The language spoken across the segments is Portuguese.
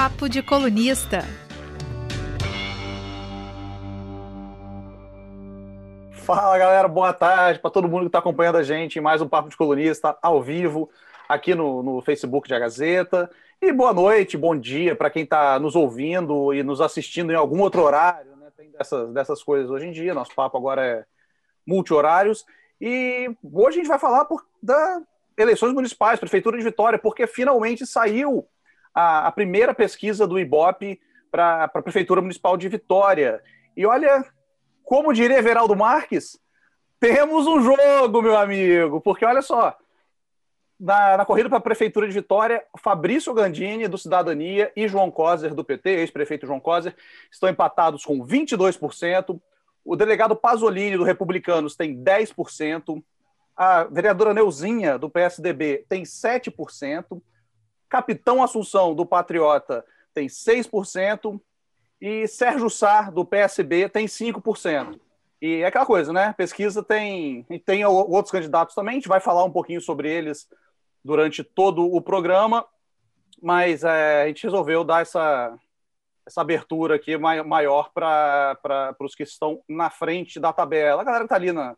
Papo de Colunista. Fala galera, boa tarde para todo mundo que está acompanhando a gente em mais um Papo de Colunista ao vivo aqui no, no Facebook de A Gazeta. E boa noite, bom dia para quem está nos ouvindo e nos assistindo em algum outro horário. Né? Tem dessas, dessas coisas hoje em dia, nosso papo agora é multi-horários. E hoje a gente vai falar por, da eleições municipais, Prefeitura de Vitória, porque finalmente saiu a, a primeira pesquisa do IBOP para a Prefeitura Municipal de Vitória. E olha, como diria Everaldo Marques, temos um jogo, meu amigo, porque olha só, na, na corrida para a Prefeitura de Vitória, Fabrício Gandini, do Cidadania, e João Coser, do PT, ex-prefeito João Coser, estão empatados com 22%. O delegado Pasolini, do Republicanos, tem 10%. A vereadora Neuzinha, do PSDB, tem 7%. Capitão Assunção, do Patriota, tem 6%. E Sérgio Sá, do PSB, tem 5%. E é aquela coisa, né? Pesquisa tem, tem outros candidatos também, a gente vai falar um pouquinho sobre eles durante todo o programa, mas é, a gente resolveu dar essa, essa abertura aqui maior para os que estão na frente da tabela. A galera que está ali na,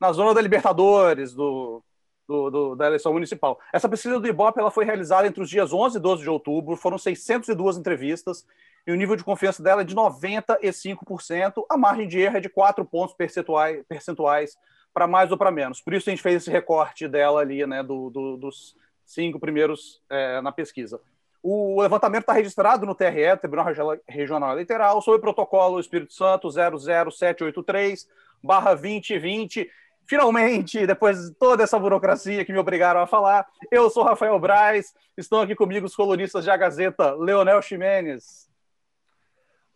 na zona da Libertadores, do, do, do, da eleição municipal. Essa pesquisa do Ibope ela foi realizada entre os dias 11 e 12 de outubro, foram 602 entrevistas, e o nível de confiança dela é de 95%, a margem de erro é de 4 pontos percentuais, percentuais para mais ou para menos. Por isso a gente fez esse recorte dela ali, né, do, do dos cinco primeiros é, na pesquisa. O levantamento está registrado no TRE, Tribunal Regional Eleitoral, sob o protocolo Espírito Santo 00783 barra 2020. Finalmente, depois de toda essa burocracia que me obrigaram a falar, eu sou Rafael Braz, estão aqui comigo os colunistas de A Gazeta, Leonel Ximenes.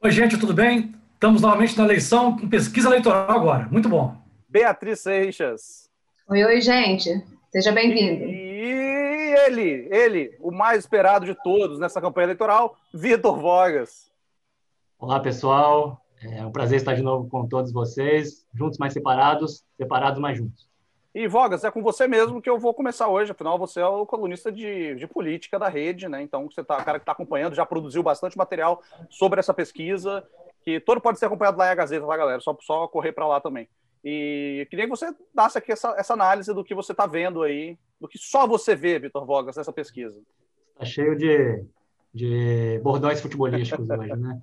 Oi, gente, tudo bem? Estamos novamente na eleição, com pesquisa eleitoral agora. Muito bom. Beatriz Seixas. Oi, oi, gente. Seja bem-vindo. E ele, ele, o mais esperado de todos nessa campanha eleitoral, Vitor Vogas. Olá, pessoal. É um prazer estar de novo com todos vocês, juntos mais separados, separados mais juntos. E Vogas, é com você mesmo que eu vou começar hoje, afinal você é o colunista de, de política da rede, né? Então você tá, o cara que está acompanhando, já produziu bastante material sobre essa pesquisa, que todo pode ser acompanhado lá em a Gazeta, tá, galera? Só, só correr para lá também. E queria que você dasse aqui essa, essa análise do que você está vendo aí, do que só você vê, Vitor Vogas, nessa pesquisa. Está cheio de, de bordões futebolísticos hoje, né?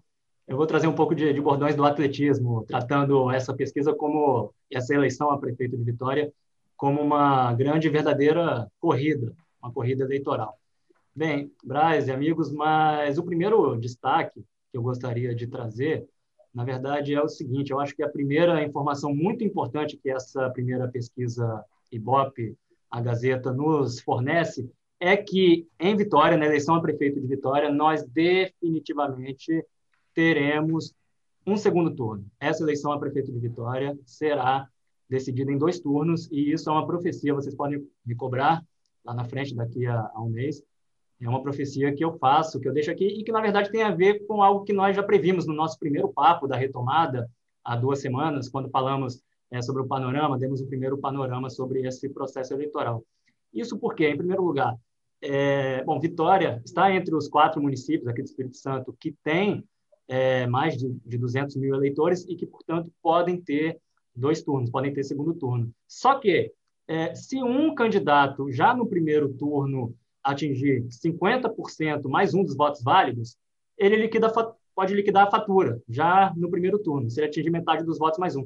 Eu vou trazer um pouco de, de bordões do atletismo, tratando essa pesquisa como essa eleição a prefeito de Vitória como uma grande e verdadeira corrida, uma corrida eleitoral. Bem, Braz e amigos, mas o primeiro destaque que eu gostaria de trazer, na verdade, é o seguinte: eu acho que a primeira informação muito importante que essa primeira pesquisa Ibope, a Gazeta, nos fornece é que em Vitória, na eleição a prefeito de Vitória, nós definitivamente teremos um segundo turno. Essa eleição a prefeito de Vitória será decidida em dois turnos, e isso é uma profecia, vocês podem me cobrar lá na frente, daqui a, a um mês. É uma profecia que eu faço, que eu deixo aqui, e que, na verdade, tem a ver com algo que nós já previmos no nosso primeiro papo da retomada, há duas semanas, quando falamos é, sobre o panorama, demos o primeiro panorama sobre esse processo eleitoral. Isso porque, em primeiro lugar, é, bom, Vitória está entre os quatro municípios aqui do Espírito Santo que têm é, mais de, de 200 mil eleitores e que, portanto, podem ter dois turnos, podem ter segundo turno. Só que, é, se um candidato já no primeiro turno atingir 50% mais um dos votos válidos, ele liquida, pode liquidar a fatura já no primeiro turno, se ele atingir metade dos votos mais um.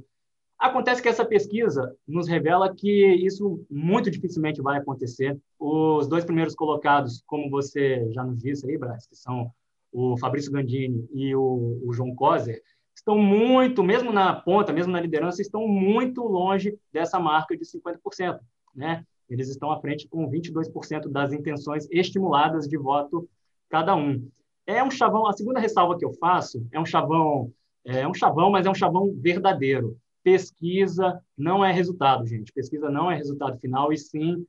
Acontece que essa pesquisa nos revela que isso muito dificilmente vai acontecer. Os dois primeiros colocados, como você já nos disse aí, Braz, que são o Fabrício Gandini e o, o João Coser, estão muito, mesmo na ponta, mesmo na liderança, estão muito longe dessa marca de 50%. Né? Eles estão à frente com 22% das intenções estimuladas de voto cada um. É um chavão, a segunda ressalva que eu faço é um chavão, é um chavão, mas é um chavão verdadeiro. Pesquisa não é resultado, gente. Pesquisa não é resultado final, e sim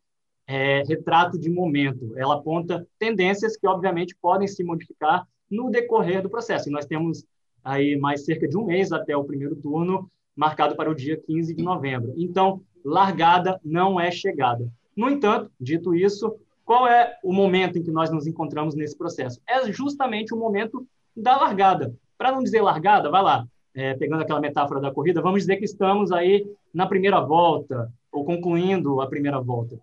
é, retrato de momento. Ela aponta tendências que, obviamente, podem se modificar no decorrer do processo. E nós temos aí mais cerca de um mês até o primeiro turno, marcado para o dia 15 de novembro. Então, largada não é chegada. No entanto, dito isso, qual é o momento em que nós nos encontramos nesse processo? É justamente o momento da largada. Para não dizer largada, vai lá, é, pegando aquela metáfora da corrida, vamos dizer que estamos aí na primeira volta, ou concluindo a primeira volta.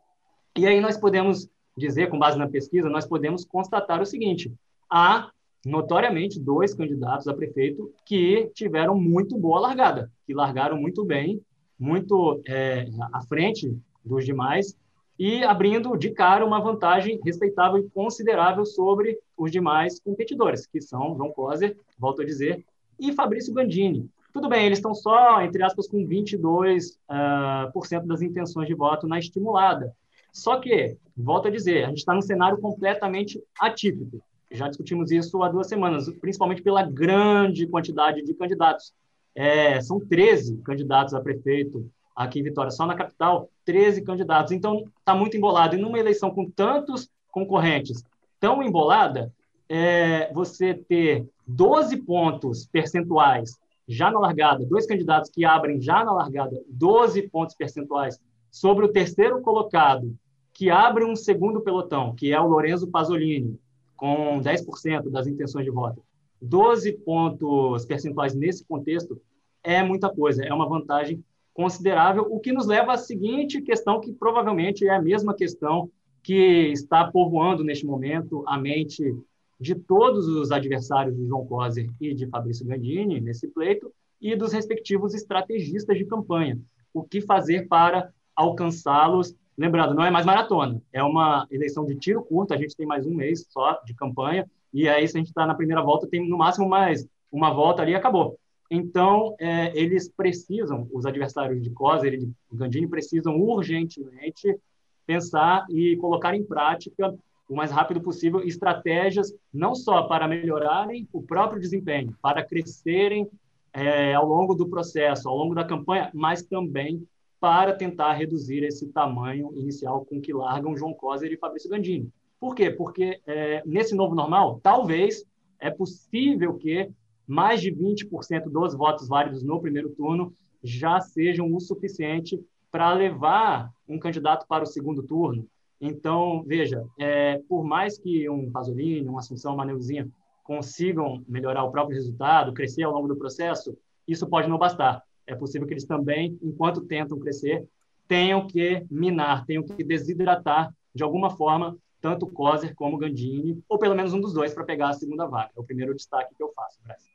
E aí nós podemos dizer, com base na pesquisa, nós podemos constatar o seguinte: há notoriamente dois candidatos a prefeito que tiveram muito boa largada, que largaram muito bem, muito é, à frente dos demais e abrindo de cara uma vantagem respeitável e considerável sobre os demais competidores, que são João Coser, volto a dizer, e Fabrício Gandini. Tudo bem, eles estão só, entre aspas, com 22% uh, por cento das intenções de voto na estimulada. Só que, volto a dizer, a gente está num cenário completamente atípico. Já discutimos isso há duas semanas, principalmente pela grande quantidade de candidatos. É, são 13 candidatos a prefeito aqui em Vitória, só na capital, 13 candidatos. Então, está muito embolado. E numa eleição com tantos concorrentes, tão embolada, é, você ter 12 pontos percentuais já na largada, dois candidatos que abrem já na largada 12 pontos percentuais sobre o terceiro colocado, que abre um segundo pelotão, que é o Lorenzo Pasolini, com 10% das intenções de voto. 12 pontos percentuais nesse contexto é muita coisa, é uma vantagem considerável, o que nos leva à seguinte questão, que provavelmente é a mesma questão que está povoando neste momento a mente de todos os adversários de João Coser e de Fabrício Gandini nesse pleito e dos respectivos estrategistas de campanha. O que fazer para alcançá-los Lembrando, não é mais maratona, é uma eleição de tiro curto, a gente tem mais um mês só de campanha, e aí, se a gente está na primeira volta, tem no máximo mais uma volta ali e acabou. Então, é, eles precisam, os adversários de Coser e de Gandini precisam urgentemente pensar e colocar em prática o mais rápido possível estratégias não só para melhorarem o próprio desempenho, para crescerem é, ao longo do processo, ao longo da campanha, mas também para tentar reduzir esse tamanho inicial com que largam João Coser e Fabrício Gandini. Por quê? Porque é, nesse novo normal, talvez é possível que mais de 20% dos votos válidos no primeiro turno já sejam o suficiente para levar um candidato para o segundo turno. Então, veja, é, por mais que um Pasolini, uma Assunção, uma Neuzinha consigam melhorar o próprio resultado, crescer ao longo do processo, isso pode não bastar é possível que eles também, enquanto tentam crescer, tenham que minar, tenham que desidratar de alguma forma tanto Coser como Gandini, ou pelo menos um dos dois para pegar a segunda vaga. É o primeiro destaque que eu faço, Brasil.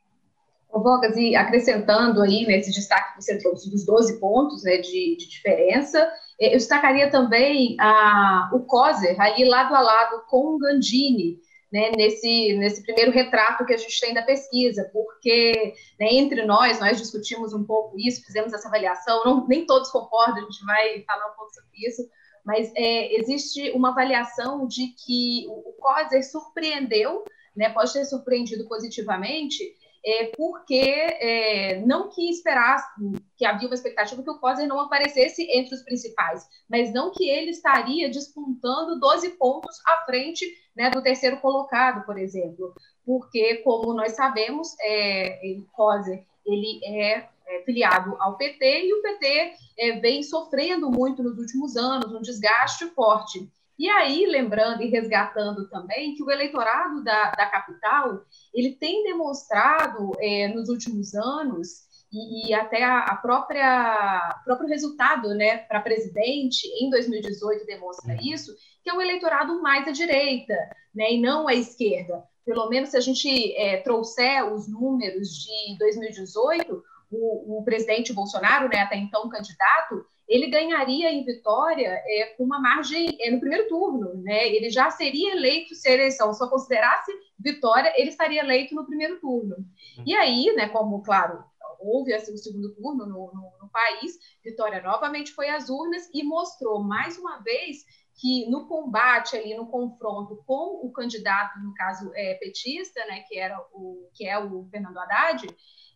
Ô, Vogas, e acrescentando aí nesse destaque que você trouxe dos 12 pontos né, de, de diferença, é, eu destacaria também a, o Coser aí lado a lado com o Gandini, né, nesse, nesse primeiro retrato que a gente tem da pesquisa, porque né, entre nós, nós discutimos um pouco isso, fizemos essa avaliação, não, nem todos concordam, a gente vai falar um pouco sobre isso, mas é, existe uma avaliação de que o, o surpreendeu, né, pode ter surpreendido positivamente, é, porque é, não que esperasse, que havia uma expectativa que o Coser não aparecesse entre os principais, mas não que ele estaria despontando 12 pontos à frente né, do terceiro colocado, por exemplo, porque, como nós sabemos, é, o Coser ele é, é, filiado ao PT e o PT é, vem sofrendo muito nos últimos anos, um desgaste forte. E aí, lembrando e resgatando também que o eleitorado da, da capital, ele tem demonstrado é, nos últimos anos, e, e até a, a própria próprio resultado né, para presidente em 2018 demonstra uhum. isso, que é um eleitorado mais à direita, né, e não à esquerda. Pelo menos se a gente é, trouxer os números de 2018, o, o presidente Bolsonaro, né, até então candidato, ele ganharia em Vitória é, com uma margem é, no primeiro turno, né? Ele já seria eleito se a eleição só considerasse Vitória, ele estaria eleito no primeiro turno. E aí, né, como, claro, houve assim, o segundo turno no, no, no país, Vitória novamente foi às urnas e mostrou mais uma vez que no combate ali, no confronto com o candidato, no caso é, petista, né, que era o que é o Fernando Haddad,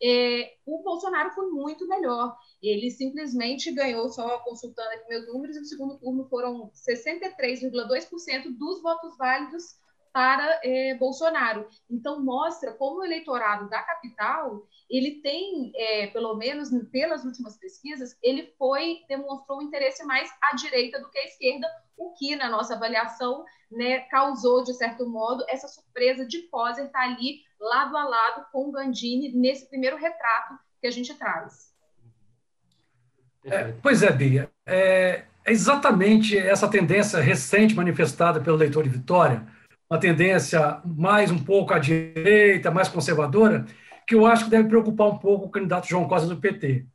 é, o Bolsonaro foi muito melhor. Ele simplesmente ganhou, só consultando aqui meus números, no segundo turno foram 63,2% dos votos válidos para é, Bolsonaro. Então, mostra como o eleitorado da capital, ele tem, é, pelo menos pelas últimas pesquisas, ele foi, demonstrou um interesse mais à direita do que à esquerda, o que, na nossa avaliação, né, causou, de certo modo, essa surpresa de Poser estar ali, lado a lado com Gandini, nesse primeiro retrato que a gente traz. É, pois é, Bia. É, é exatamente essa tendência recente manifestada pelo leitor de Vitória, uma tendência mais um pouco à direita, mais conservadora, que eu acho que deve preocupar um pouco o candidato João Costa do PT.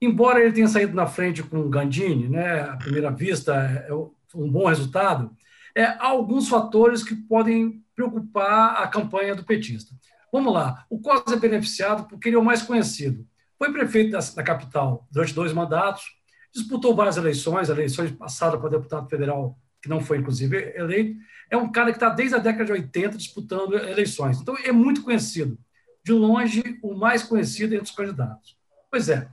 Embora ele tenha saído na frente com Gandini, né, à primeira vista é um bom resultado, é, há alguns fatores que podem preocupar a campanha do petista. Vamos lá, o Costa é beneficiado porque ele é o mais conhecido. Foi prefeito da, da capital durante dois mandatos, disputou várias eleições, eleições passadas para deputado federal, que não foi, inclusive, eleito. É um cara que está desde a década de 80 disputando eleições. Então, é muito conhecido. De longe, o mais conhecido entre os candidatos. Pois é.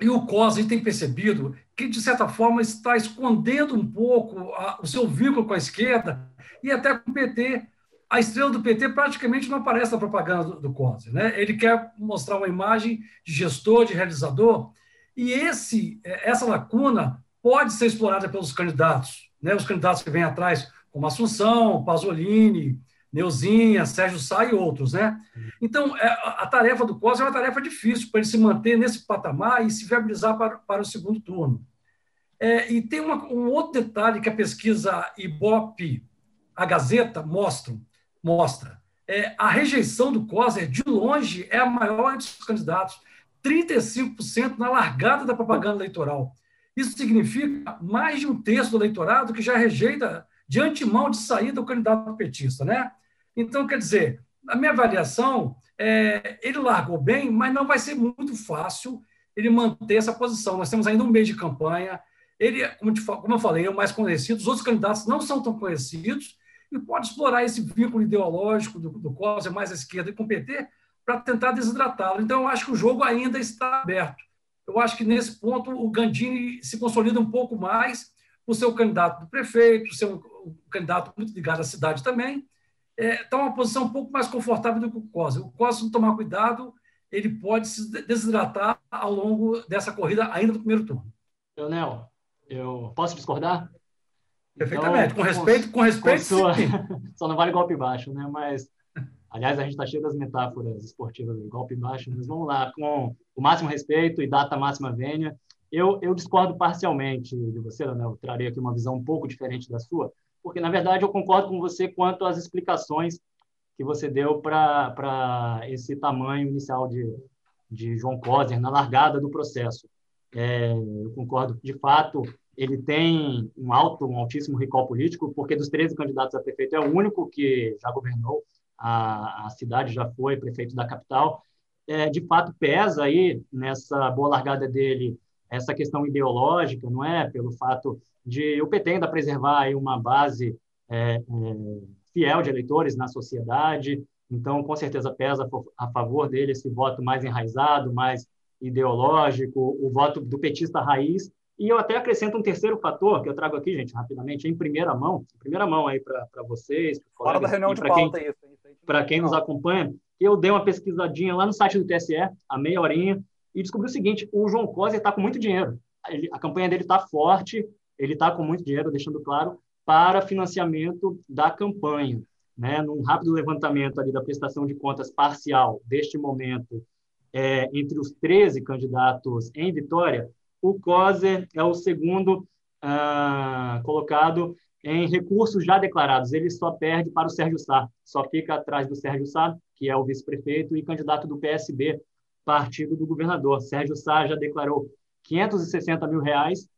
E o COS tem percebido que, de certa forma, está escondendo um pouco a, o seu vínculo com a esquerda e até com o PT. A estrela do PT praticamente não aparece na propaganda do, do. Né? Ele quer mostrar uma imagem de gestor, de realizador, e esse, é, essa lacuna pode ser explorada pelos candidatos, né? os candidatos que vêm atrás, como Assunção, Pasolini, Neuzinha, Sérgio Sá e outros. Né? Então, é, a tarefa do COS é uma tarefa difícil para ele se manter nesse patamar e se viabilizar para, para o segundo turno. É, e tem uma, um outro detalhe que a pesquisa Ibope, a Gazeta, mostra. mostra. É, a rejeição do COSER, de longe, é a maior entre os candidatos. 35% na largada da propaganda eleitoral. Isso significa mais de um terço do eleitorado que já rejeita de antemão de saída o candidato petista. Né? Então, quer dizer, na minha avaliação, é, ele largou bem, mas não vai ser muito fácil ele manter essa posição. Nós temos ainda um mês de campanha. Ele, como, como eu falei, é o mais conhecido. Os outros candidatos não são tão conhecidos e pode explorar esse vínculo ideológico do, do COS, mais à esquerda, e com o PT, para tentar desidratá-lo. Então, eu acho que o jogo ainda está aberto. Eu acho que nesse ponto o Gandini se consolida um pouco mais por ser o candidato do prefeito, ser um, um candidato muito ligado à cidade também. Está é, tá uma posição um pouco mais confortável do que o Costa. O Costa, se não tomar cuidado, ele pode se desidratar ao longo dessa corrida ainda do primeiro turno. Leonel, eu posso discordar? Perfeitamente, então, com respeito, com respeito. Com sua... Só não vale golpe baixo, né? Mas Aliás, a gente está cheio das metáforas esportivas, golpe baixo, mas vamos lá, com o máximo respeito e data máxima vênia. Eu, eu discordo parcialmente de você, né? eu trarei aqui uma visão um pouco diferente da sua, porque, na verdade, eu concordo com você quanto às explicações que você deu para esse tamanho inicial de, de João Coser na largada do processo. É, eu concordo, de fato, ele tem um alto, um altíssimo recall político, porque dos 13 candidatos a prefeito é o único que já governou a, a cidade já foi prefeito da capital, é, de fato pesa aí nessa boa largada dele essa questão ideológica, não é? Pelo fato de o PT ainda preservar aí uma base é, é, fiel de eleitores na sociedade, então com certeza pesa a favor dele esse voto mais enraizado, mais ideológico, o voto do petista raiz. E eu até acrescento um terceiro fator que eu trago aqui, gente, rapidamente, em primeira mão, em primeira mão aí para vocês. Fora da reunião de pauta quem... isso para quem nos acompanha, eu dei uma pesquisadinha lá no site do TSE, a meia horinha, e descobri o seguinte: o João Coser está com muito dinheiro. Ele, a campanha dele está forte, ele está com muito dinheiro, deixando claro, para financiamento da campanha. Né? Num rápido levantamento ali da prestação de contas parcial deste momento, é, entre os 13 candidatos em Vitória, o Coser é o segundo ah, colocado em recursos já declarados. Ele só perde para o Sérgio Sá, só fica atrás do Sérgio Sá, que é o vice-prefeito e candidato do PSB, partido do governador. Sérgio Sá já declarou 560 mil reais,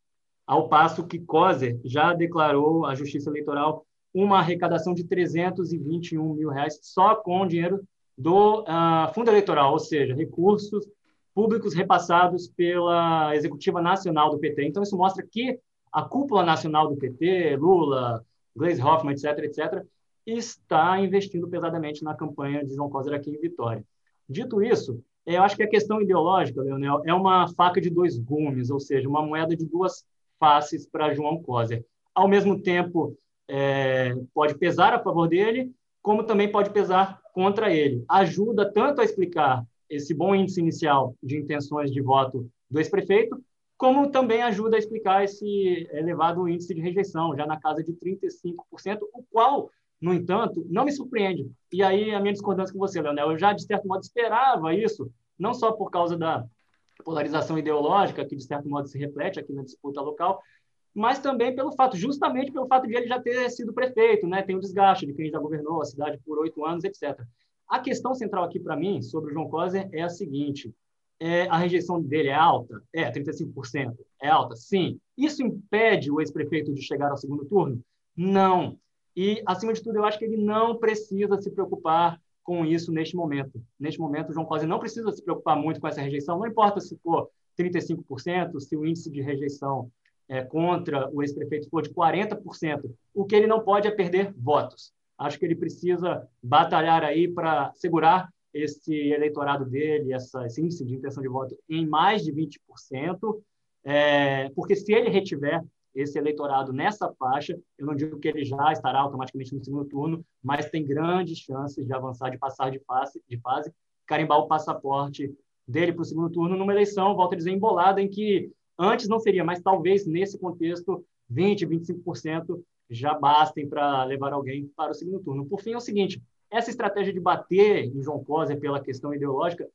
ao passo que Coser já declarou à Justiça Eleitoral uma arrecadação de 321 mil reais só com o dinheiro do uh, fundo eleitoral, ou seja, recursos públicos repassados pela Executiva Nacional do PT. Então, isso mostra que a cúpula nacional do PT, Lula, Gleisi Hoffmann, etc., etc., está investindo pesadamente na campanha de João Coser aqui em Vitória. Dito isso, eu acho que a questão ideológica, Leonel, é uma faca de dois gumes, ou seja, uma moeda de duas faces para João Coser. Ao mesmo tempo, é, pode pesar a favor dele, como também pode pesar contra ele. Ajuda tanto a explicar esse bom índice inicial de intenções de voto do ex-prefeito, como também ajuda a explicar esse elevado índice de rejeição, já na casa de 35%, o qual, no entanto, não me surpreende. E aí a minha discordância com você, Leonel, eu já, de certo modo, esperava isso, não só por causa da polarização ideológica, que, de certo modo, se reflete aqui na disputa local, mas também pelo fato, justamente pelo fato de ele já ter sido prefeito, né? tem o desgaste de quem já governou a cidade por oito anos, etc. A questão central aqui para mim, sobre o João Coser, é a seguinte, é, a rejeição dele é alta? É, 35%. É alta? Sim. Isso impede o ex-prefeito de chegar ao segundo turno? Não. E, acima de tudo, eu acho que ele não precisa se preocupar com isso neste momento. Neste momento, o João Cosi não precisa se preocupar muito com essa rejeição, não importa se for 35%, se o índice de rejeição é, contra o ex-prefeito for de 40%, o que ele não pode é perder votos. Acho que ele precisa batalhar aí para segurar esse eleitorado dele, essa, esse índice de intenção de voto em mais de 20%, é, porque se ele retiver esse eleitorado nessa faixa, eu não digo que ele já estará automaticamente no segundo turno, mas tem grandes chances de avançar, de passar de fase, de fase carimbar o passaporte dele para o segundo turno numa eleição, volto a dizer, embolada, em que antes não seria, mas talvez nesse contexto 20%, 25% já bastem para levar alguém para o segundo turno. Por fim, é o seguinte, essa estratégia de bater em João Coser pela questão ideológica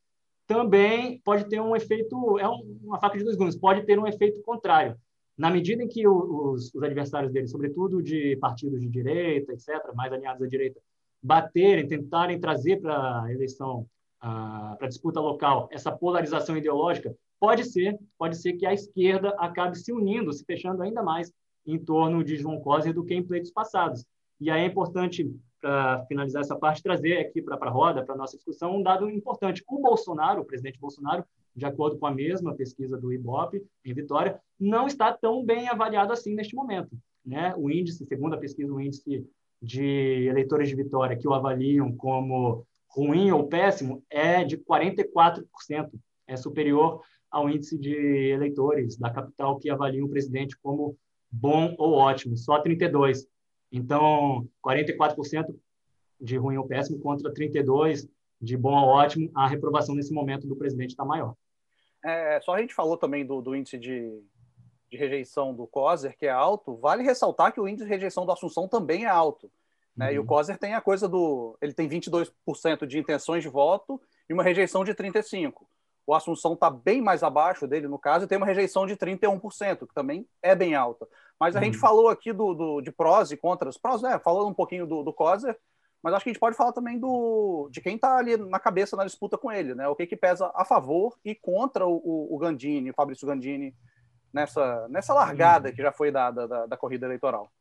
também pode ter um efeito, é uma faca de dois gumes, pode ter um efeito contrário na medida em que os, os, adversários dele, sobretudo de partidos de direita, etc., mais alinhados à direita, baterem, tentarem trazer para a eleição, para a disputa local, essa polarização ideológica, pode ser, pode ser que a esquerda acabe se unindo, se fechando ainda mais em torno de João Coser do que em pleitos passados. E aí é importante, para finalizar essa parte, trazer aqui para a roda, para a nossa discussão, um dado importante. O Bolsonaro, o presidente Bolsonaro, de acordo com a mesma pesquisa do IBOP, em Vitória, não está tão bem avaliado assim neste momento. Né? O índice, segundo a pesquisa, o índice de eleitores de Vitória que o avaliam como ruim ou péssimo é de 44%, é superior ao índice de eleitores da capital que avaliam o presidente como bom ou ótimo, só 32. Então, 44% de ruim ou péssimo contra 32 de bom a ótimo, a reprovação nesse momento do presidente está maior. É, só a gente falou também do, do índice de, de, rejeição do COSER, que é alto. Vale ressaltar que o índice de rejeição do Assunção também é alto. Né? Uhum. E o uhum. COSER tem a coisa do. Ele tem 22% de intenções de voto e uma rejeição de 35%. O Assunção está bem mais abaixo dele, no caso, e tem uma rejeição de 31%, que também é bem alta. Mas a uhum. gente falou aqui do, do, de prós e contras. Prós, né? Falando um pouquinho do, do COSER, mas acho que a gente pode falar também do, de quem está ali na cabeça na disputa com ele, né? O que, que pesa a favor e contra o, o Gandini, o Fabrício Gandini, nessa, nessa largada uhum. que já foi dada da, da corrida eleitoral.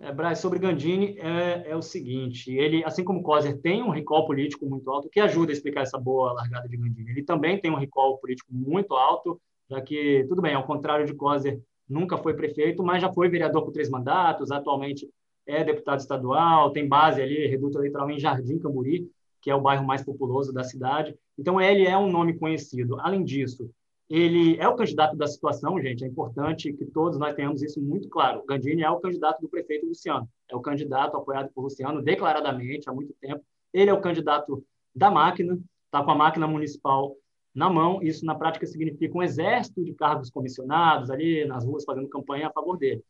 É, Braz, sobre Gandini é, é, o seguinte: ele, assim como Coser, tem um recall político muito alto, que ajuda a explicar essa boa largada de Gandini. Ele também tem um recall político muito alto, já que, tudo bem, ao contrário de Coser, nunca foi prefeito, mas já foi vereador por três mandatos, atualmente é deputado estadual, tem base ali, reduto eleitoral em Jardim Camburi, que é o bairro mais populoso da cidade. Então, ele é um nome conhecido. Além disso, ele é o candidato da situação, gente. É importante que todos nós tenhamos isso muito claro. Gandini é o candidato do prefeito Luciano. É o candidato apoiado por Luciano declaradamente há muito tempo. Ele é o candidato da máquina, está com a máquina municipal na mão. Isso, na prática, significa um exército de cargos comissionados ali nas ruas fazendo campanha a favor dele.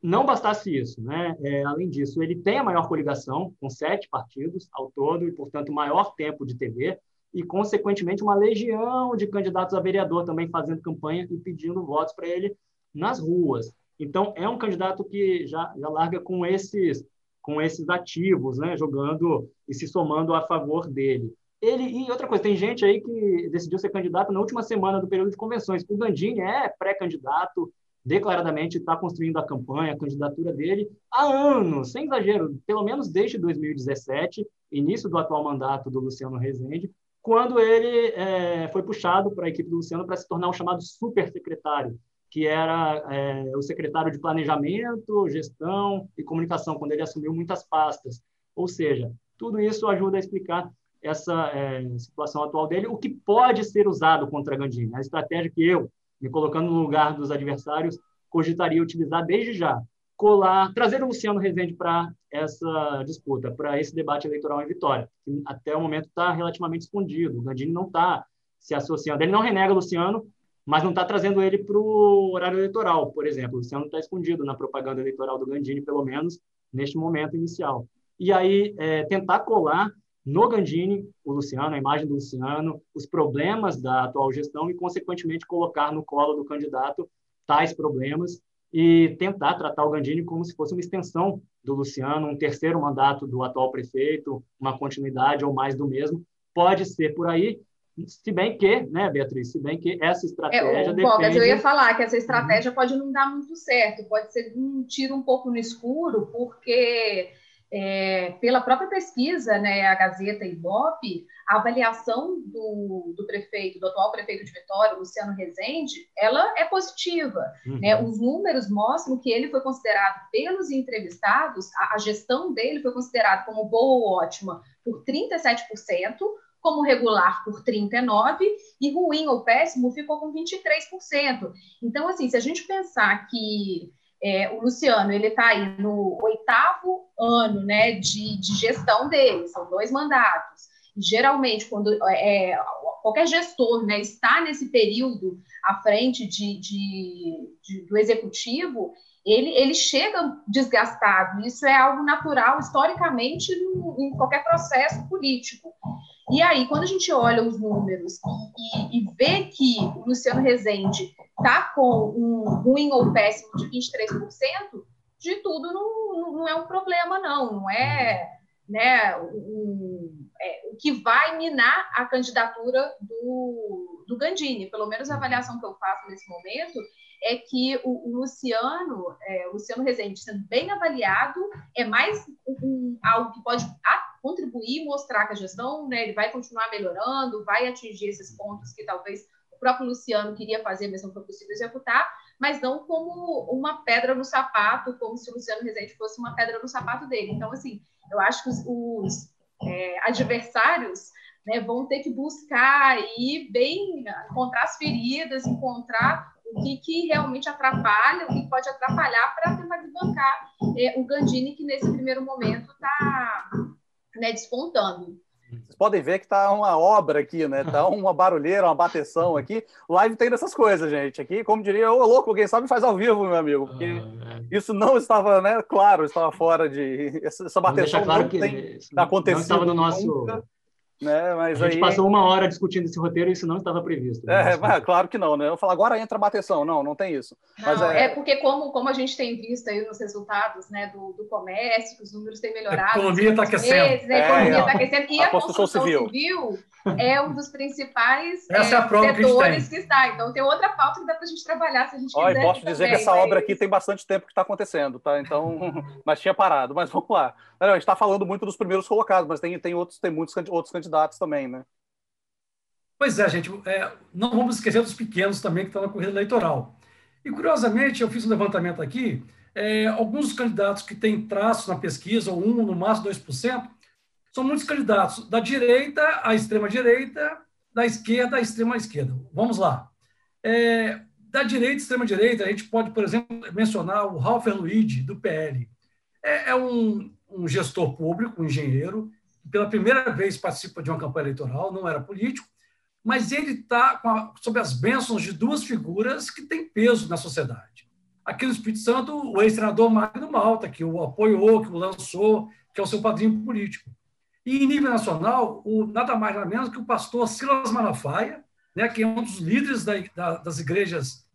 Não bastasse isso, né? É, além disso, ele tem a maior coligação, com sete partidos ao todo, e, portanto, maior tempo de TV, e, consequentemente, uma legião de candidatos a vereador também fazendo campanha e pedindo votos para ele nas ruas. Então, é um candidato que já, já larga com esses, com esses ativos, né? jogando e se somando a favor dele. Ele, e outra coisa, tem gente aí que decidiu ser candidato na última semana do período de convenções. O Gandini é pré-candidato, declaradamente está construindo a campanha, a candidatura dele há anos, sem exagero, pelo menos desde 2017, início do atual mandato do Luciano Rezende, quando ele é, foi puxado para a equipe do Luciano para se tornar o chamado supersecretário, que era é, o secretário de Planejamento, Gestão e Comunicação, quando ele assumiu muitas pastas. Ou seja, tudo isso ajuda a explicar essa é, situação atual dele, o que pode ser usado contra Gandini. A estratégia que eu, me colocando no lugar dos adversários, cogitaria utilizar desde já colar, trazer o Luciano Rezende para essa disputa, para esse debate eleitoral em Vitória, que até o momento está relativamente escondido. O Gandini não está se associando. Ele não renega o Luciano, mas não está trazendo ele para o horário eleitoral, por exemplo. O Luciano está escondido na propaganda eleitoral do Gandini, pelo menos neste momento inicial. E aí, é, tentar colar no Gandini o Luciano, a imagem do Luciano, os problemas da atual gestão e, consequentemente, colocar no colo do candidato tais problemas e tentar tratar o Gandini como se fosse uma extensão do Luciano, um terceiro mandato do atual prefeito, uma continuidade ou mais do mesmo. Pode ser por aí, se bem que, né, Beatriz, se bem que essa estratégia é, depende... Bogas, eu ia falar que essa estratégia uhum. pode não dar muito certo, pode ser um tiro um pouco no escuro, porque é, pela própria pesquisa, né, a Gazeta e Ibope, a avaliação do, do, prefeito, do atual prefeito de Vitória, Luciano Rezende, ela é positiva. Uhum. Né? Os números mostram que ele foi considerado pelos entrevistados, a, a gestão dele foi considerada como boa ou ótima por 37%, como regular por 39% e ruim ou péssimo ficou com 23%. Então, assim, se a gente pensar que é, o Luciano ele está aí no oitavo ano né, de, de, gestão dele, são dois mandatos. geralmente, quando é, qualquer gestor né, está nesse período à frente de, de, do executivo, ele, ele chega desgastado. Isso é algo natural, historicamente, no, em qualquer processo político. E aí, quando a gente olha os números e, e vê que o Luciano Rezende está com um ruim ou péssimo de 23%, de tudo não, não é um problema, não. Não é, né, um, é, o que vai minar a candidatura do, do Gandini. Pelo menos a avaliação que eu faço nesse momento é que o, o Luciano, é, o Luciano Rezende sendo bem avaliado, é mais um, algo que pode contribuir, mostrar que a gestão né, ele vai continuar melhorando, vai atingir esses pontos que talvez próprio Luciano queria fazer, mas não foi possível executar, mas não como uma pedra no sapato, como se o Luciano Rezende fosse uma pedra no sapato dele. Então, assim, eu acho que os, os é, adversários né, vão ter que buscar aí bem encontrar as feridas, encontrar o que, que realmente atrapalha, o que pode atrapalhar para tentar desbancar é, o Gandini, que nesse primeiro momento está né, despontando. Podem ver que está uma obra aqui, né? Tá uma barulheira, uma bateção aqui. Live tem dessas coisas, gente. Aqui, como diria, ô louco, quem sabe faz ao vivo, meu amigo. Porque ah, é. isso não estava, né? Claro, estava fora de. Essa, bateção claro não tem acontecido. Não estava no nosso. Nunca. Né? Mas a gente aí... passou uma hora discutindo esse roteiro e isso não estava previsto. Né? É, mas, claro que não, né? Eu falo, agora entra a bateção. Não, não tem isso. Não, mas é... é... porque como, como a gente tem visto aí nos resultados né, do, do comércio, que os números têm melhorado. A economia está aquecendo. Meses, a é, economia está aquecendo. E a, a construção, construção civil. civil é um dos principais é, é setores que, que, está. Então tem outra pauta que dá para a gente trabalhar se a gente Olha, quiser. Posso dizer também, que essa mas... obra aqui tem bastante tempo que está acontecendo, tá? Então, mas tinha parado. Mas vamos lá. Não, a gente está falando muito dos primeiros colocados, mas tem, tem, outros, tem muitos outros candidatos também, né? Pois é, gente. É, não vamos esquecer dos pequenos também que estão na corrida eleitoral. E, curiosamente, eu fiz um levantamento aqui. É, alguns dos candidatos que têm traço na pesquisa, ou um, no máximo 2%, são muitos candidatos da direita à extrema-direita, da esquerda à extrema-esquerda. Vamos lá. É, da direita à extrema-direita, a gente pode, por exemplo, mencionar o Ralph Luigi, do PL. É, é um, um, gestor público, um engenheiro, que pela primeira vez participa de uma campanha eleitoral, não era político, mas ele está sob as bênçãos de duas figuras que têm peso na sociedade. Aqui no Espírito Santo, o ex-senador Magno Malta, que o apoiou, que o lançou, que é o seu padrinho político. E em nível nacional, o, nada mais nada menos que o pastor Silas Malafaia, né, que é um dos líderes da, da, das igrejas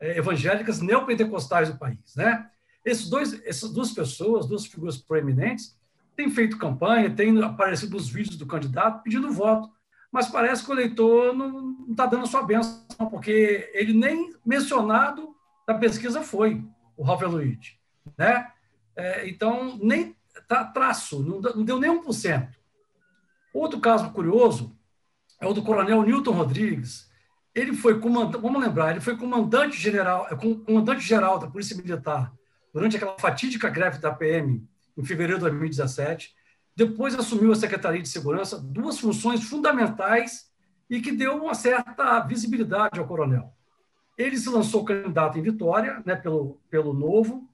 é, evangélicas neopentecostais do país. Né? Esses dois, essas duas pessoas, duas figuras proeminentes, têm feito campanha, têm aparecido nos vídeos do candidato pedindo voto, mas parece que o eleitor não está dando sua bênção, porque ele nem mencionado da pesquisa foi, o Ralph Luiz. Né? É, então, nem tá, traço, não, não deu nem 1%. Outro caso curioso é o do coronel Newton Rodrigues. Ele foi comandante, vamos lembrar, ele foi comandante general, é, comandante geral da Polícia Militar durante aquela fatídica greve da PM em fevereiro de 2017. Depois assumiu a Secretaria de Segurança, duas funções fundamentais e que deu uma certa visibilidade ao coronel. Ele se lançou candidato em Vitória, né, pelo, pelo Novo,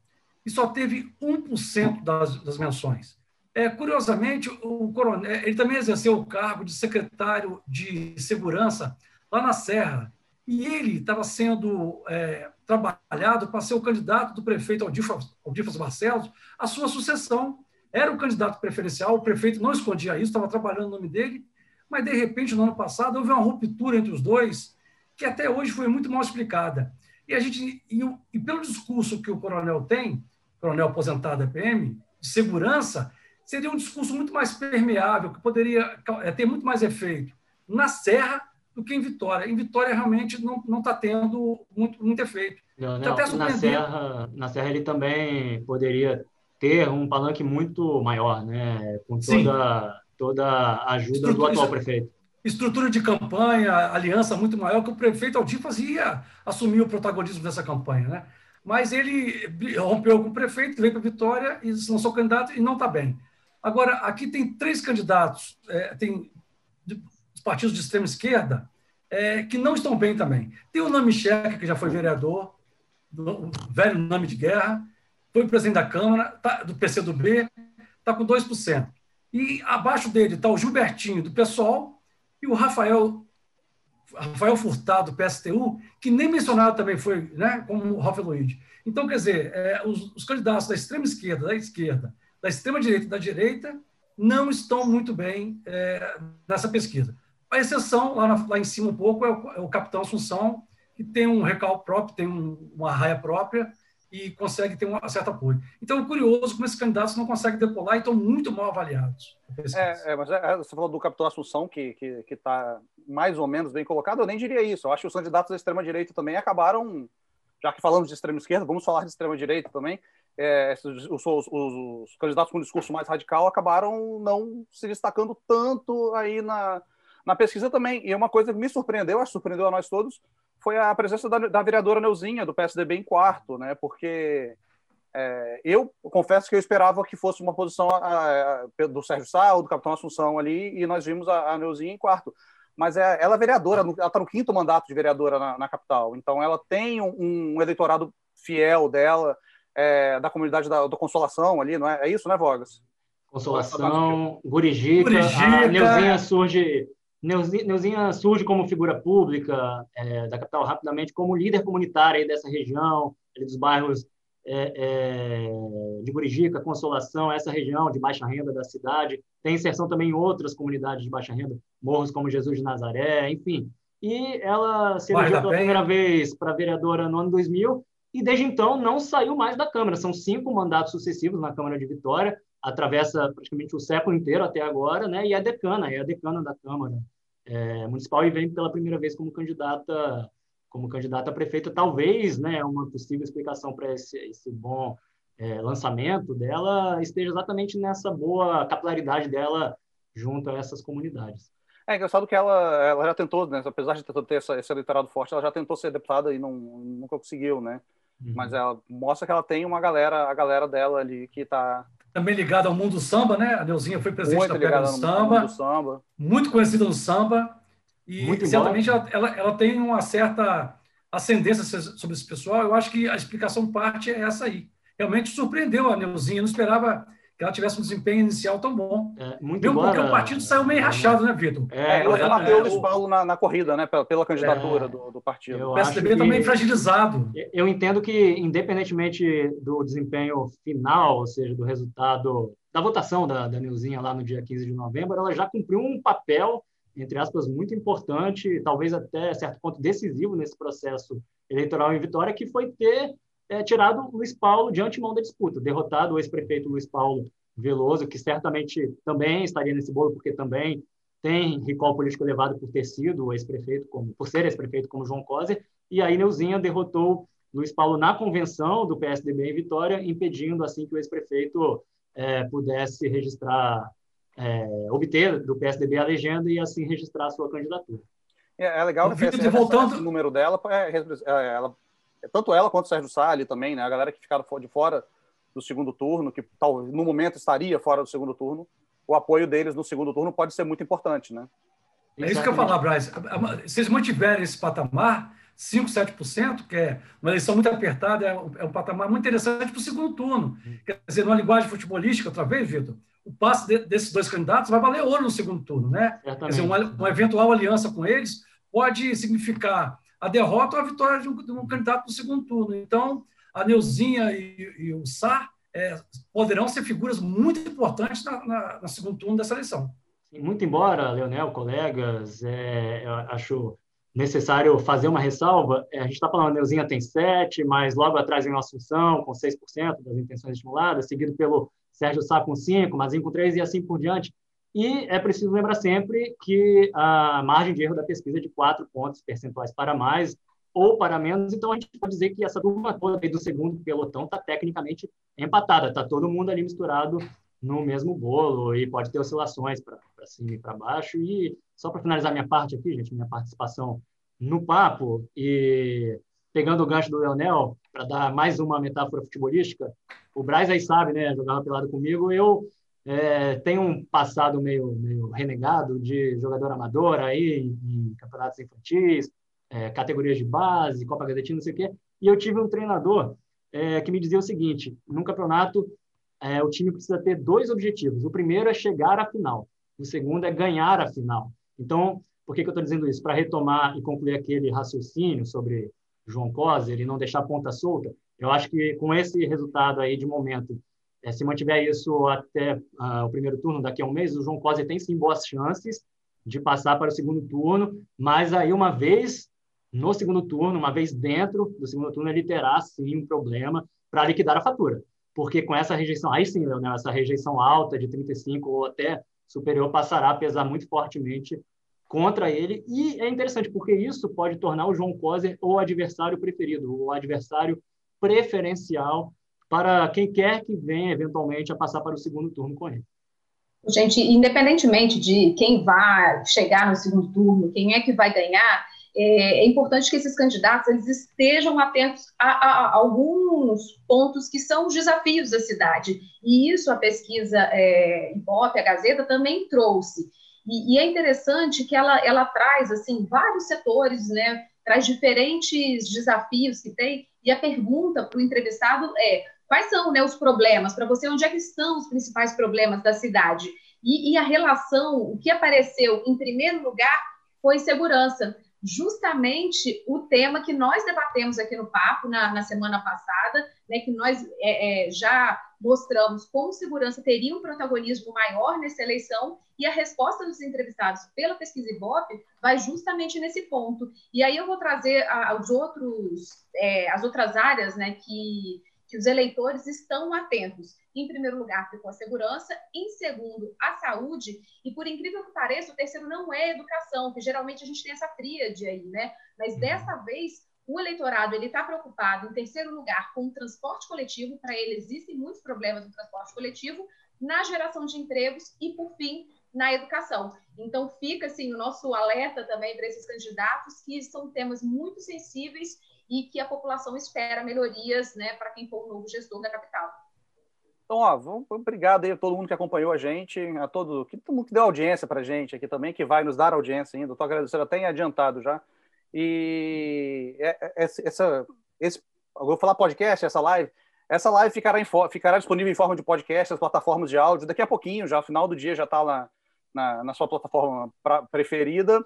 e só teve 1% das, das menções. É, curiosamente, o coronel, ele também exerceu o cargo de secretário de segurança lá na Serra, e ele estava sendo é, trabalhado para ser o candidato do prefeito Aldifas, Barcelos à sua sucessão. Era o candidato preferencial, o prefeito não escondia isso, estava trabalhando no nome dele, mas, de repente, no ano passado, houve uma ruptura entre os dois, que até hoje foi muito mal explicada. E, a gente, e, e pelo discurso que o coronel tem, coronel aposentado da PM, de segurança, seria um discurso muito mais permeável, que poderia é, ter muito mais efeito na Serra do que em Vitória. Em Vitória, realmente, não está tendo muito, muito efeito. Na, Serra, na Serra, ele também poderia ter um palanque muito maior, né? com toda, toda a ajuda Estrutura, do atual prefeito. Estrutura de campanha, aliança muito maior, que o prefeito Aldir fazia assumir o protagonismo dessa campanha. Né? Mas ele rompeu com o prefeito, veio para Vitória e lançou candidato e não está bem. Agora, aqui tem três candidatos, é, tem partidos de extrema esquerda, é, que não estão bem também. Tem o Nami Cheque, que já foi vereador, do, velho nome de guerra, foi presidente da Câmara, tá, do PCdoB, está com 2%. E abaixo dele está o Gilbertinho, do PSOL, e o Rafael, Rafael Furtado, do PSTU, que nem mencionado também foi, né, como o Rafael Luiz. Então, quer dizer, é, os, os candidatos da extrema esquerda, da esquerda, da extrema direita e da direita não estão muito bem é, nessa pesquisa. A exceção, lá, na, lá em cima um pouco, é o, é o, capitão Assunção, que tem um recalque próprio, tem um, uma raia própria e consegue ter um certo apoio. Então, é curioso como esses candidatos não conseguem decolar e estão muito mal avaliados. É, é, mas é, você falou do capitão Assunção, que está que, que tá mais ou menos bem colocado, eu nem diria isso. Eu acho que os candidatos da extrema-direita também acabaram, já que falamos de extrema-esquerda, vamos falar de extrema-direita também, é, os, os, os, os, candidatos com discurso mais radical acabaram não se destacando tanto aí na, na pesquisa também. E uma coisa que me surpreendeu, acho que surpreendeu a nós todos, foi a presença da, da vereadora Neuzinha, do PSDB, em quarto, né? Porque é, eu confesso que eu esperava que fosse uma posição a, a, do Sérgio Sá ou do Capitão Assunção ali, e nós vimos a, a Neuzinha em quarto. Mas é, ela é vereadora, ela está no quinto mandato de vereadora na, na capital, então ela tem um, um eleitorado fiel dela, é, da comunidade da, da, Consolação ali, não é? É isso, né, Vogas? Consolação, Gurijica, Gurijica. a Neuzinha surge Neuzinha surge como figura pública é, da capital rapidamente, como líder comunitário dessa região, dos bairros é, é, de Gurijica, Consolação, essa região de baixa renda da cidade. Tem inserção também em outras comunidades de baixa renda, morros como Jesus de Nazaré, enfim. E ela se elegeu pela primeira vez para vereadora no ano 2000 e desde então não saiu mais da Câmara. São cinco mandatos sucessivos na Câmara de Vitória, atravessa praticamente o século inteiro até agora, né? E é decana, é a decana da Câmara é, Municipal e vem pela primeira vez como candidata como candidata a prefeita. Talvez, né, uma possível explicação para esse, esse bom é, lançamento dela esteja exatamente nessa boa capilaridade dela junto a essas comunidades. É engraçado que ela, ela já tentou, né, apesar de ter essa, esse eleitorado forte, ela já tentou ser deputada e não, nunca conseguiu, né? Uhum. Mas ela mostra que ela tem uma galera, a galera dela ali que está também ligada ao mundo do samba, né? A Neuzinha foi presidente muito da Pega do samba, samba, muito conhecida no samba, e muito certamente ela, ela, ela, tem uma certa ascendência sobre esse pessoal. Eu acho que a explicação parte é essa aí. Realmente surpreendeu a Neuzinha, não esperava que ela tivesse um desempenho inicial tão bom. É, muito Mesmo porque o partido saiu meio rachado, né, Vitor? É, ela é, bateu o Luiz Paulo na, na, corrida, né, pela, pela candidatura é, do, do, partido. O PSDB também fragilizado. Eu entendo que, independentemente do desempenho final, ou seja, do resultado da votação da, da Neuzinha lá no dia 15 de novembro, ela já cumpriu um papel, entre aspas, muito importante, talvez até certo ponto decisivo nesse processo eleitoral em Vitória, que foi ter é, tirado Luiz Paulo de antemão da disputa, derrotado o ex-prefeito Luiz Paulo Veloso, que certamente também estaria nesse bolo, porque também tem recall político elevado por ter sido ex-prefeito, como, por ser ex-prefeito como João Coser, e aí Neuzinha derrotou Luiz Paulo na convenção do PSDB em Vitória, impedindo assim que o ex-prefeito é, pudesse registrar, é, obter do PSDB a legenda e assim registrar a sua candidatura. É, é legal que esse, voltando... esse número dela, é, é, ela tanto ela quanto o Sérgio Salles também, né? A galera que ficaram de fora do segundo turno, que tal, no momento estaria fora do segundo turno, o apoio deles no segundo turno pode ser muito importante, né? É isso que eu falar, Braz. Se eles mantiverem esse patamar, 5, 7%, que é uma eleição muito apertada, é um, é um patamar muito interessante para o segundo turno. Quer dizer, numa linguagem futebolística, outra vez, Vitor, o passe de, desses dois candidatos vai valer ouro no segundo turno, né? Quer dizer, uma, uma, eventual aliança com eles pode significar a derrota ou a vitória de um, de um candidato no segundo turno. Então, a Neuzinha e, e o Sar é, poderão ser figuras muito importantes na, na, na segundo turno dessa eleição. Muito embora, Leonel, colegas, é, acho necessário fazer uma ressalva. É, a gente está falando, a Neuzinha tem 7, mas logo atrás vem o Assunção, com 6% das intenções estimuladas, seguido pelo Sérgio Sá com 5, Mazinho com 3 e assim por diante. E é preciso lembrar sempre que a margem de erro da pesquisa é de 4 pontos percentuais para mais ou para menos, então a gente pode dizer que essa turma toda do segundo pelotão está tecnicamente empatada, está todo mundo ali misturado no mesmo bolo e pode ter oscilações para cima e para baixo. E só para finalizar minha parte aqui, gente, minha participação no papo e pegando o gancho do Leonel, para dar mais uma metáfora futebolística, o Braz aí sabe, né, jogava pelado comigo, eu é, tenho um passado meio, meio renegado de jogador amador aí em, campeonatos infantis, é, categorias de base, Copa Gazetina, não sei o quê, e eu tive um treinador é, que me dizia o seguinte, num campeonato é, o time precisa ter dois objetivos. O primeiro é chegar à final. O segundo é ganhar a final. Então, por que, que eu estou dizendo isso? Para retomar e concluir aquele raciocínio sobre João Coser e não deixar ponta solta, eu acho que com esse resultado aí de momento, é, se mantiver isso até uh, o primeiro turno, daqui a um mês, o João Coser tem sim boas chances de passar para o segundo turno, mas aí uma vez no segundo turno, uma vez dentro do segundo turno, ele terá sim um problema para liquidar a fatura porque com essa rejeição, aí sim, essa rejeição alta de 35 ou até superior passará a pesar muito fortemente contra ele. E é interessante, porque isso pode tornar o João Coser o adversário preferido, o adversário preferencial para quem quer que venha eventualmente a passar para o segundo turno com ele. Gente, independentemente de quem vai chegar no segundo turno, quem é que vai ganhar, é, é, importante que esses candidatos eles estejam atentos a, a, a, alguns pontos que são os desafios da cidade. E isso a pesquisa é, Ibope, a Gazeta, também trouxe. E, e, é interessante que ela, ela traz assim vários setores, né, traz diferentes desafios que tem, e a pergunta para o entrevistado é quais são né, os problemas, para você, onde é que estão os principais problemas da cidade? E, e a relação, o que apareceu em primeiro lugar foi segurança justamente o tema que nós debatemos aqui no Papo na, na semana passada, né, que nós é, é, já mostramos como segurança teria um protagonismo maior nessa eleição, e a resposta dos entrevistados pela pesquisa Ibope vai justamente nesse ponto. E aí eu vou trazer os outros, é, as outras áreas né, que que os eleitores estão atentos. Em primeiro lugar, ficou a segurança, em segundo, a saúde, e por incrível que pareça, o terceiro não é educação, que geralmente a gente tem essa tríade aí, né? Mas uhum. dessa vez, o eleitorado ele está preocupado, em terceiro lugar, com o transporte coletivo, para ele existem muitos problemas no transporte coletivo, na geração de empregos e, por fim, na educação. Então, fica assim o nosso alerta também para esses candidatos, que são temas muito sensíveis e que a população espera melhorias né, para quem for o novo gestor da capital. Então, ó, vamos, obrigado aí a todo mundo que acompanhou a gente, a todo, que, todo mundo que deu audiência para a gente aqui também, que vai nos dar audiência ainda. Estou agradecendo até em adiantado já. E é, é, essa, esse, vou falar podcast, essa live, essa live ficará, em, ficará disponível em forma de podcast, nas plataformas de áudio, daqui a pouquinho, já, final do dia já está lá na, na, sua plataforma pra, preferida.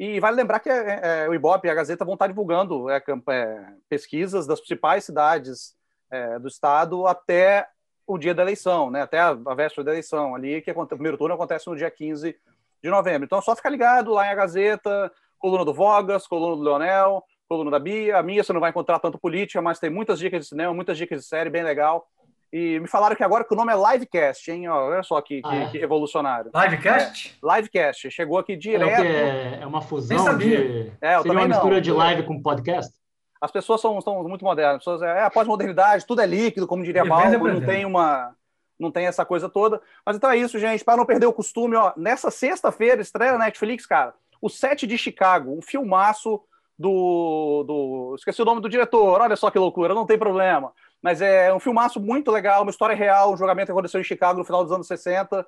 E vale lembrar que é, é, o Ibope e a Gazeta vão estar divulgando é, é pesquisas das principais cidades é, do estado até o dia da eleição, né? até a, a véspera da eleição, ali que o primeiro turno acontece no dia 15 de novembro. Então, é só ficar ligado lá em a Gazeta, coluna do Vogas, coluna do Leonel, coluna da Bia. A minha você não vai encontrar tanto política, mas tem muitas dicas de cinema, muitas dicas de série, bem legal. E me falaram que agora que o nome é Livecast, hein? olha só que, ah, que, é? que revolucionário. Livecast? É, Livecast. Chegou aqui direto. É, é uma fusão de. É, eu Seria uma mistura não. de live com podcast? As pessoas são, são muito modernas. As pessoas, é a pós-modernidade, tudo é líquido, como diria Paulo, não tem uma. Não tem essa coisa toda. Mas então é isso, gente. Para não perder o costume, ó, nessa sexta-feira estreia na Netflix, cara, o Set de Chicago, um filmaço do, do. Esqueci o nome do diretor, olha só que loucura, não tem problema. Mas é um filmaço muito legal, uma história real, um julgamento que aconteceu em Chicago no final dos anos 60.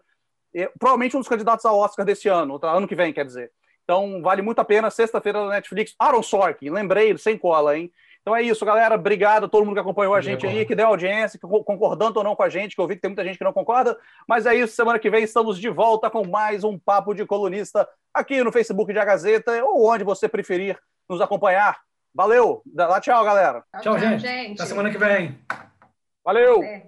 E, provavelmente um dos candidatos ao Oscar desse ano, ano que vem, quer dizer. Então, vale muito a pena. Sexta-feira da Netflix, Aaron Sorkin, lembrei, sem cola, hein? Então é isso, galera. Obrigado a todo mundo que acompanhou a gente aí, que deu audiência, concordando ou não com a gente, que eu vi que tem muita gente que não concorda. Mas é isso, semana que vem estamos de volta com mais um Papo de Colunista aqui no Facebook de A Gazeta ou onde você preferir nos acompanhar. Valeu! Dá tchau, galera. Tchau, tchau gente. gente. Até semana que vem. Valeu! É.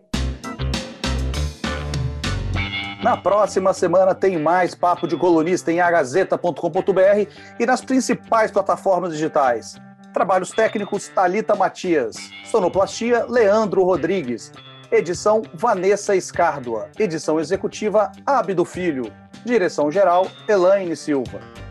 Na próxima semana tem mais Papo de Colunista em agazeta.com.br e nas principais plataformas digitais. Trabalhos técnicos Talita Matias. Sonoplastia Leandro Rodrigues. Edição Vanessa Escárdua. Edição executiva Abdo Filho. Direção geral Elaine Silva.